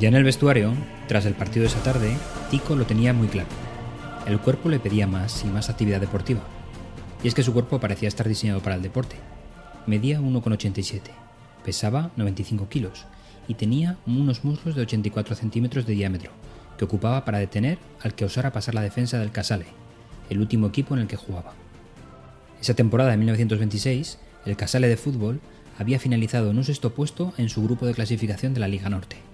Ya en el vestuario, tras el partido de esa tarde, Tico lo tenía muy claro. El cuerpo le pedía más y más actividad deportiva. Y es que su cuerpo parecía estar diseñado para el deporte. Medía 1,87, pesaba 95 kilos y tenía unos muslos de 84 centímetros de diámetro, que ocupaba para detener al que osara pasar la defensa del Casale, el último equipo en el que jugaba. Esa temporada de 1926, el Casale de fútbol había finalizado en un sexto puesto en su grupo de clasificación de la Liga Norte.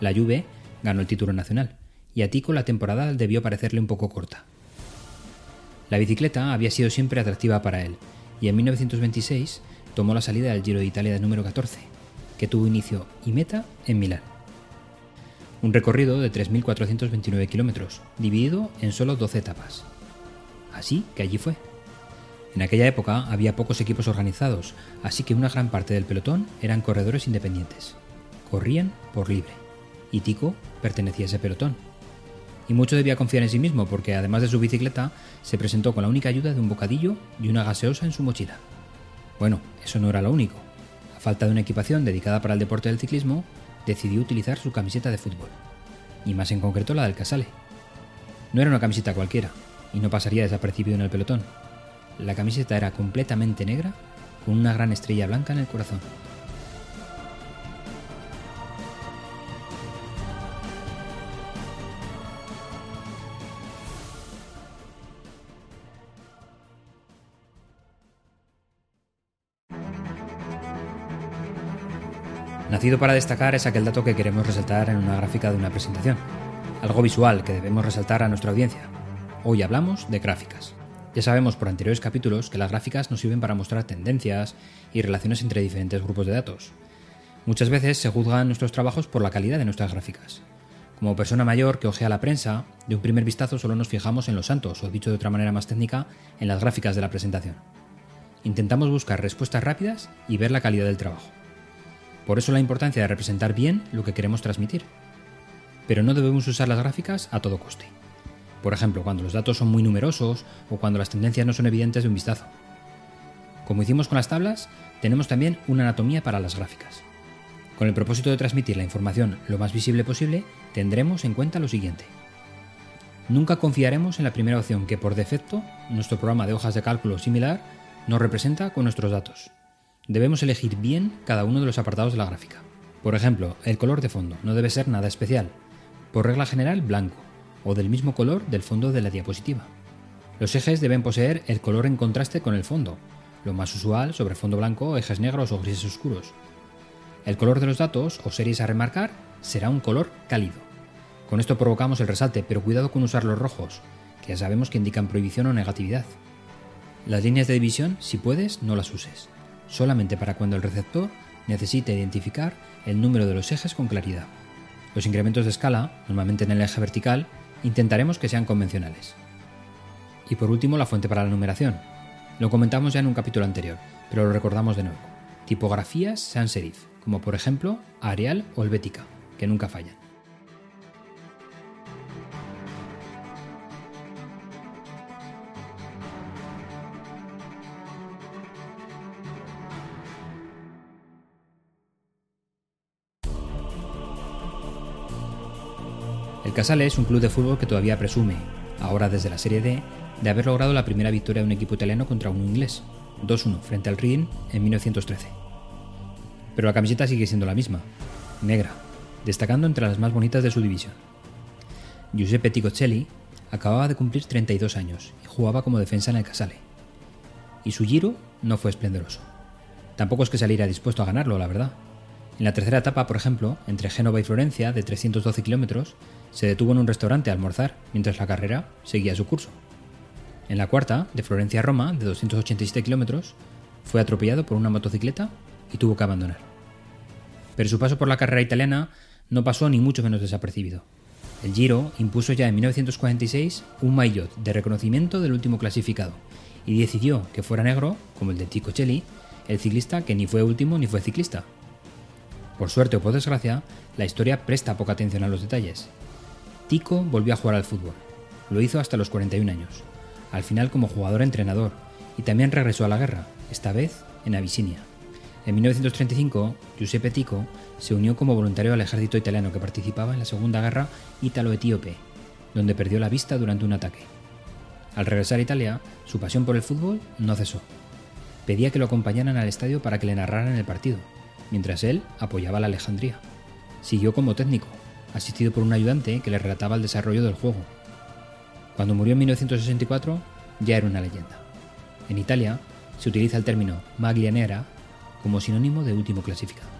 La Juve ganó el título nacional, y a Tico la temporada debió parecerle un poco corta. La bicicleta había sido siempre atractiva para él, y en 1926 tomó la salida del Giro de Italia de número 14, que tuvo inicio y meta en Milán. Un recorrido de 3.429 kilómetros, dividido en solo 12 etapas. Así que allí fue. En aquella época había pocos equipos organizados, así que una gran parte del pelotón eran corredores independientes. Corrían por libre. Y Tico pertenecía a ese pelotón. Y mucho debía confiar en sí mismo porque además de su bicicleta, se presentó con la única ayuda de un bocadillo y una gaseosa en su mochila. Bueno, eso no era lo único. A falta de una equipación dedicada para el deporte del ciclismo, decidió utilizar su camiseta de fútbol. Y más en concreto la del Casale. No era una camiseta cualquiera, y no pasaría desapercibido en el pelotón. La camiseta era completamente negra, con una gran estrella blanca en el corazón. Nacido para destacar es aquel dato que queremos resaltar en una gráfica de una presentación, algo visual que debemos resaltar a nuestra audiencia. Hoy hablamos de gráficas. Ya sabemos por anteriores capítulos que las gráficas nos sirven para mostrar tendencias y relaciones entre diferentes grupos de datos. Muchas veces se juzgan nuestros trabajos por la calidad de nuestras gráficas. Como persona mayor que ojea la prensa, de un primer vistazo solo nos fijamos en los santos, o dicho de otra manera más técnica, en las gráficas de la presentación. Intentamos buscar respuestas rápidas y ver la calidad del trabajo. Por eso la importancia de representar bien lo que queremos transmitir. Pero no debemos usar las gráficas a todo coste. Por ejemplo, cuando los datos son muy numerosos o cuando las tendencias no son evidentes de un vistazo. Como hicimos con las tablas, tenemos también una anatomía para las gráficas. Con el propósito de transmitir la información lo más visible posible, tendremos en cuenta lo siguiente. Nunca confiaremos en la primera opción que por defecto nuestro programa de hojas de cálculo similar nos representa con nuestros datos debemos elegir bien cada uno de los apartados de la gráfica. Por ejemplo, el color de fondo no debe ser nada especial, por regla general blanco, o del mismo color del fondo de la diapositiva. Los ejes deben poseer el color en contraste con el fondo, lo más usual sobre fondo blanco, ejes negros o grises oscuros. El color de los datos o series a remarcar será un color cálido. Con esto provocamos el resalte, pero cuidado con usar los rojos, que ya sabemos que indican prohibición o negatividad. Las líneas de división, si puedes, no las uses solamente para cuando el receptor necesite identificar el número de los ejes con claridad. Los incrementos de escala, normalmente en el eje vertical, intentaremos que sean convencionales. Y por último, la fuente para la numeración. Lo comentamos ya en un capítulo anterior, pero lo recordamos de nuevo. Tipografías sans serif, como por ejemplo Arial o Helvética, que nunca fallan. El Casale es un club de fútbol que todavía presume, ahora desde la Serie D, de haber logrado la primera victoria de un equipo italiano contra un inglés, 2-1 frente al Rin en 1913. Pero la camiseta sigue siendo la misma, negra, destacando entre las más bonitas de su división. Giuseppe Ticocelli acababa de cumplir 32 años y jugaba como defensa en el Casale. Y su giro no fue esplendoroso. Tampoco es que saliera dispuesto a ganarlo, la verdad. En la tercera etapa, por ejemplo, entre Génova y Florencia, de 312 kilómetros, se detuvo en un restaurante a almorzar mientras la carrera seguía su curso. En la cuarta, de Florencia a Roma, de 287 kilómetros, fue atropellado por una motocicleta y tuvo que abandonar. Pero su paso por la carrera italiana no pasó ni mucho menos desapercibido. El Giro impuso ya en 1946 un maillot de reconocimiento del último clasificado y decidió que fuera negro, como el de Tico Chelli, el ciclista que ni fue último ni fue ciclista. Por suerte o por desgracia, la historia presta poca atención a los detalles, Tico volvió a jugar al fútbol. Lo hizo hasta los 41 años, al final como jugador-entrenador, y también regresó a la guerra, esta vez en Abisinia. En 1935, Giuseppe Tico se unió como voluntario al ejército italiano que participaba en la Segunda Guerra Ítalo-Etíope, donde perdió la vista durante un ataque. Al regresar a Italia, su pasión por el fútbol no cesó. Pedía que lo acompañaran al estadio para que le narraran el partido, mientras él apoyaba la Alejandría. Siguió como técnico, asistido por un ayudante que le relataba el desarrollo del juego. Cuando murió en 1964, ya era una leyenda. En Italia se utiliza el término maglianera como sinónimo de último clasificado.